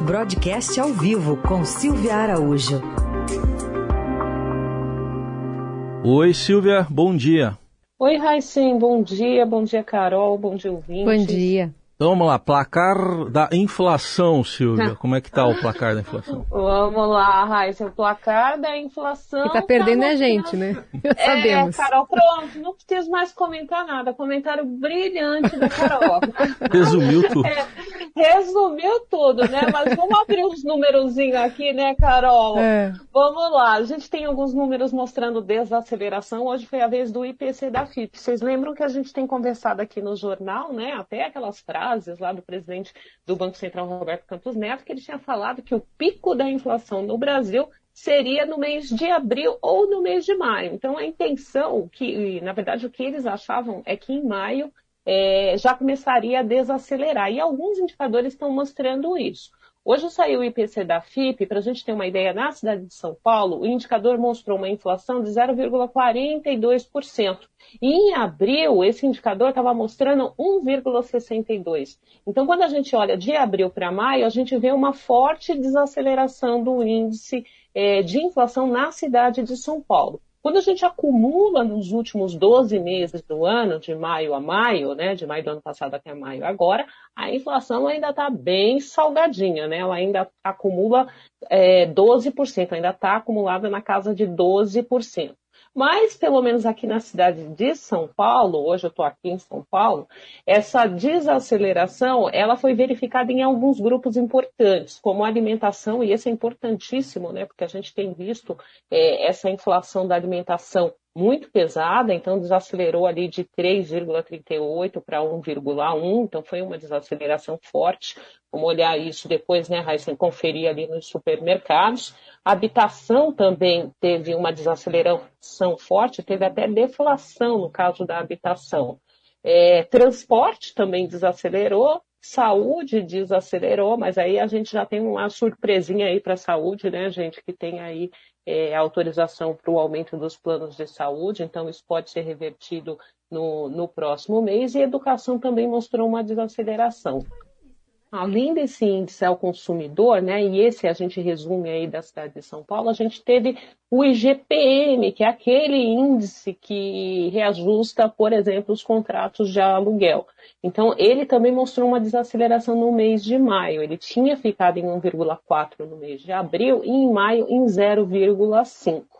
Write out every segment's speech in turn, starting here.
Broadcast ao vivo com Silvia Araújo. Oi, Silvia, bom dia. Oi, Raicem, bom dia, bom dia, Carol, bom dia, ouvinte. Bom dia. Então vamos lá, placar da inflação, Silvia. Como é que tá o placar da inflação? Vamos lá, Raíssa, o placar da inflação. Que tá perdendo tá a gente, né? É, sabemos. Carol, pronto, não preciso mais comentar nada. Comentário brilhante da Carol. Resumiu tudo. É, resumiu tudo, né? Mas vamos abrir uns númerozinhos aqui, né, Carol? É. Vamos lá. A gente tem alguns números mostrando desaceleração. Hoje foi a vez do IPC da FIP. Vocês lembram que a gente tem conversado aqui no jornal, né? Até aquelas frases frases lá do presidente do Banco Central, Roberto Campos Neto, que ele tinha falado que o pico da inflação no Brasil seria no mês de abril ou no mês de maio. Então, a intenção, que, na verdade, o que eles achavam é que em maio é, já começaria a desacelerar. E alguns indicadores estão mostrando isso. Hoje saiu o IPC da FIP, para a gente ter uma ideia, na cidade de São Paulo, o indicador mostrou uma inflação de 0,42%. E em abril, esse indicador estava mostrando 1,62%. Então, quando a gente olha de abril para maio, a gente vê uma forte desaceleração do índice é, de inflação na cidade de São Paulo. Quando a gente acumula nos últimos 12 meses do ano, de maio a maio, né, de maio do ano passado até maio agora, a inflação ainda está bem salgadinha, né? Ela ainda acumula é, 12%, ainda está acumulada na casa de 12%. Mas, pelo menos aqui na cidade de São Paulo, hoje eu estou aqui em São Paulo, essa desaceleração ela foi verificada em alguns grupos importantes, como a alimentação, e esse é importantíssimo, né? Porque a gente tem visto é, essa inflação da alimentação muito pesada, então desacelerou ali de 3,38 para 1,1, então foi uma desaceleração forte. Vamos olhar isso depois, né, Raíssa, conferir ali nos supermercados. A habitação também teve uma desaceleração forte, teve até deflação no caso da habitação. É, transporte também desacelerou, saúde desacelerou, mas aí a gente já tem uma surpresinha aí para a saúde, né, gente, que tem aí é, autorização para o aumento dos planos de saúde, então isso pode ser revertido no, no próximo mês, e educação também mostrou uma desaceleração. Além desse índice ao consumidor, né, e esse a gente resume aí da cidade de São Paulo, a gente teve o IGPM, que é aquele índice que reajusta, por exemplo, os contratos de aluguel. Então, ele também mostrou uma desaceleração no mês de maio. Ele tinha ficado em 1,4 no mês de abril e em maio em 0,5.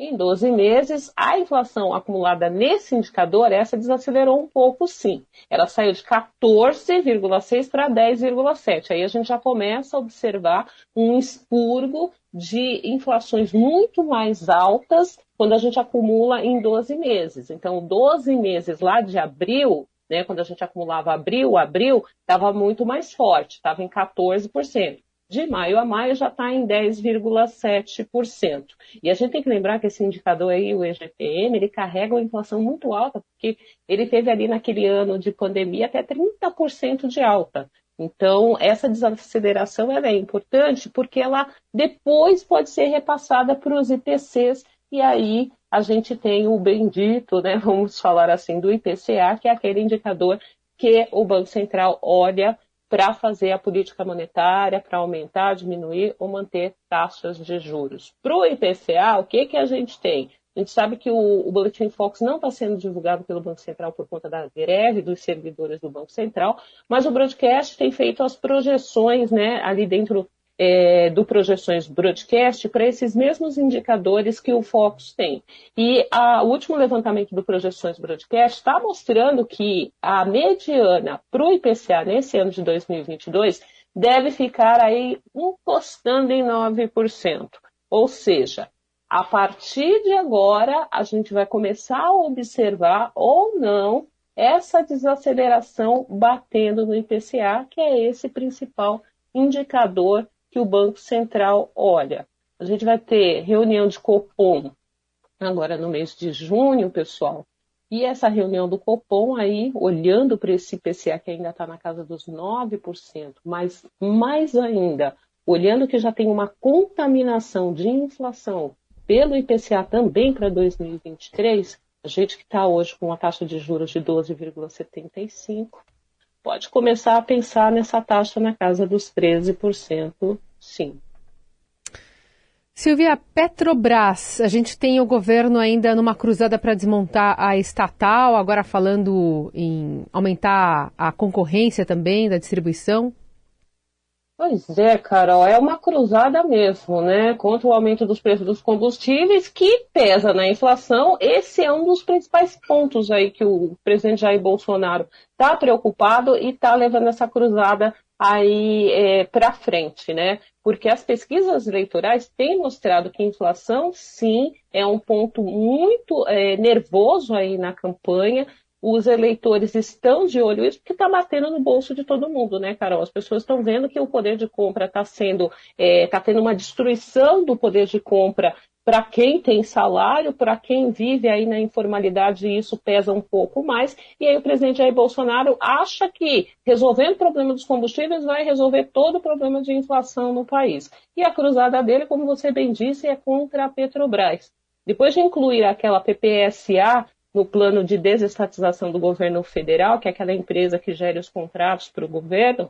Em 12 meses, a inflação acumulada nesse indicador, essa desacelerou um pouco sim. Ela saiu de 14,6 para 10,7. Aí a gente já começa a observar um expurgo de inflações muito mais altas quando a gente acumula em 12 meses. Então, 12 meses lá de abril, né, quando a gente acumulava abril, abril, estava muito mais forte, estava em 14% de maio a maio já está em 10,7%. E a gente tem que lembrar que esse indicador aí, o EGPM, ele carrega uma inflação muito alta, porque ele teve ali naquele ano de pandemia até 30% de alta. Então, essa desaceleração é importante porque ela depois pode ser repassada para os IPCs e aí a gente tem o bendito, né, vamos falar assim, do IPCA, que é aquele indicador que o Banco Central olha para fazer a política monetária, para aumentar, diminuir ou manter taxas de juros. Para o IPCA, o que, que a gente tem? A gente sabe que o, o Boletim Fox não está sendo divulgado pelo Banco Central por conta da greve dos servidores do Banco Central, mas o broadcast tem feito as projeções né, ali dentro é, do Projeções Broadcast para esses mesmos indicadores que o Focus tem. E a, o último levantamento do Projeções Broadcast está mostrando que a mediana para o IPCA nesse ano de 2022 deve ficar aí encostando em 9%. Ou seja, a partir de agora, a gente vai começar a observar ou não essa desaceleração batendo no IPCA, que é esse principal indicador que o Banco Central olha. A gente vai ter reunião de Copom agora no mês de junho, pessoal. E essa reunião do Copom aí, olhando para esse IPCA que ainda está na casa dos 9%, mas mais ainda, olhando que já tem uma contaminação de inflação pelo IPCA também para 2023, a gente que está hoje com uma taxa de juros de 12,75, pode começar a pensar nessa taxa na casa dos 13%, sim. Silvia, Petrobras, a gente tem o governo ainda numa cruzada para desmontar a estatal, agora falando em aumentar a concorrência também da distribuição. Pois é, Carol, é uma cruzada mesmo, né? Contra o aumento dos preços dos combustíveis, que pesa na inflação. Esse é um dos principais pontos aí que o presidente Jair Bolsonaro está preocupado e está levando essa cruzada aí é, para frente, né? Porque as pesquisas eleitorais têm mostrado que inflação, sim, é um ponto muito é, nervoso aí na campanha os eleitores estão de olho nisso porque está batendo no bolso de todo mundo, né, Carol? As pessoas estão vendo que o poder de compra está sendo, está é, tá tendo uma destruição do poder de compra para quem tem salário, para quem vive aí na informalidade, isso pesa um pouco mais. E aí o presidente Jair Bolsonaro acha que resolvendo o problema dos combustíveis vai resolver todo o problema de inflação no país. E a cruzada dele, como você bem disse, é contra a Petrobras. Depois de incluir aquela PPSA no plano de desestatização do governo federal, que é aquela empresa que gera os contratos para o governo,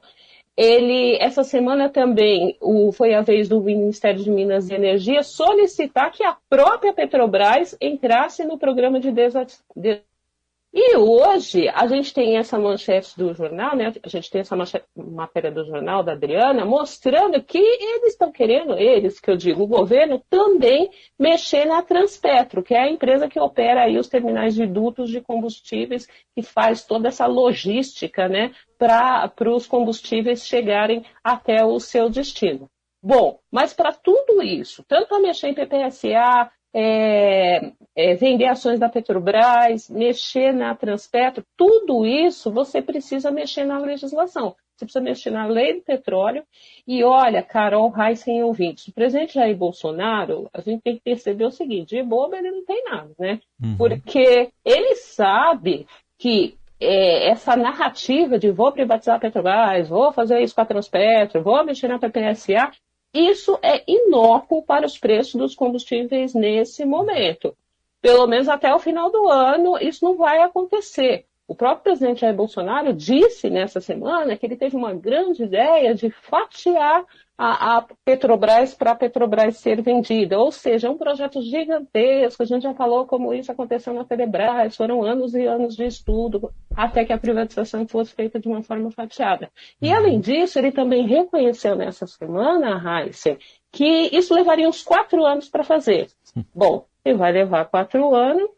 ele, essa semana também, o, foi a vez do Ministério de Minas e Energia solicitar que a própria Petrobras entrasse no programa de desestatização e hoje a gente tem essa manchete do jornal, né? A gente tem essa manchete, matéria do jornal da Adriana mostrando que eles estão querendo, eles, que eu digo, o governo, também mexer na Transpetro, que é a empresa que opera aí os terminais de dutos de combustíveis, que faz toda essa logística, né? Para os combustíveis chegarem até o seu destino. Bom, mas para tudo isso, tanto a mexer em PPSA, é, é, vender ações da Petrobras, mexer na Transpetro, tudo isso você precisa mexer na legislação. Você precisa mexer na lei do petróleo. E olha, Carol Heissen ouvintes, o presidente Jair Bolsonaro, a gente tem que perceber o seguinte: de bobo ele não tem nada, né? Uhum. Porque ele sabe que é, essa narrativa de vou privatizar a Petrobras, vou fazer isso com a Transpetro, vou mexer na PPSA, isso é inócuo para os preços dos combustíveis nesse momento. Pelo menos até o final do ano, isso não vai acontecer. O próprio presidente Jair Bolsonaro disse nessa semana que ele teve uma grande ideia de fatiar a, a Petrobras para a Petrobras ser vendida. Ou seja, é um projeto gigantesco. A gente já falou como isso aconteceu na Petrobras. Foram anos e anos de estudo até que a privatização fosse feita de uma forma fatiada. E, uhum. além disso, ele também reconheceu nessa semana, Heisen, que isso levaria uns quatro anos para fazer. Bom, ele vai levar quatro anos,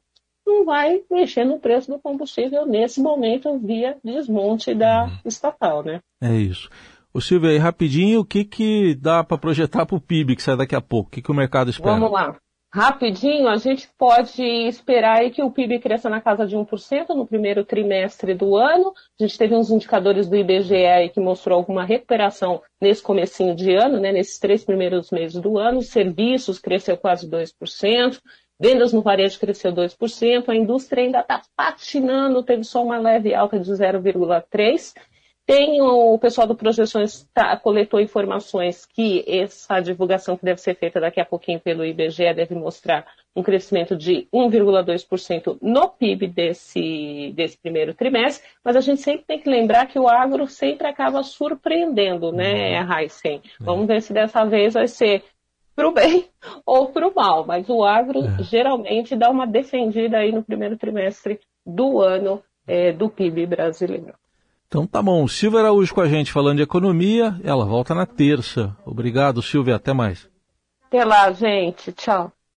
não vai mexer no preço do combustível nesse momento via desmonte da uhum. estatal, né? É isso. O Silvio, aí rapidinho, o que, que dá para projetar para o PIB que sai daqui a pouco? O que, que o mercado espera? Vamos lá. Rapidinho, a gente pode esperar aí que o PIB cresça na casa de 1% no primeiro trimestre do ano. A gente teve uns indicadores do IBGE que mostrou alguma recuperação nesse comecinho de ano, né, nesses três primeiros meses do ano. Serviços cresceu quase 2%. Vendas no varejo cresceu 2%, a indústria ainda está patinando, teve só uma leve alta de 0,3%. Tem o pessoal do Projeções tá, coletou informações que essa divulgação que deve ser feita daqui a pouquinho pelo IBGE deve mostrar um crescimento de 1,2% no PIB desse, desse primeiro trimestre, mas a gente sempre tem que lembrar que o agro sempre acaba surpreendendo, né, uhum. Heisen? Vamos ver se dessa vez vai ser para o bem ou para o mal, mas o agro é. geralmente dá uma defendida aí no primeiro trimestre do ano é, do PIB brasileiro. Então tá bom. Silvia Araújo com a gente falando de economia. Ela volta na terça. Obrigado, Silvia. Até mais. Até lá, gente. Tchau.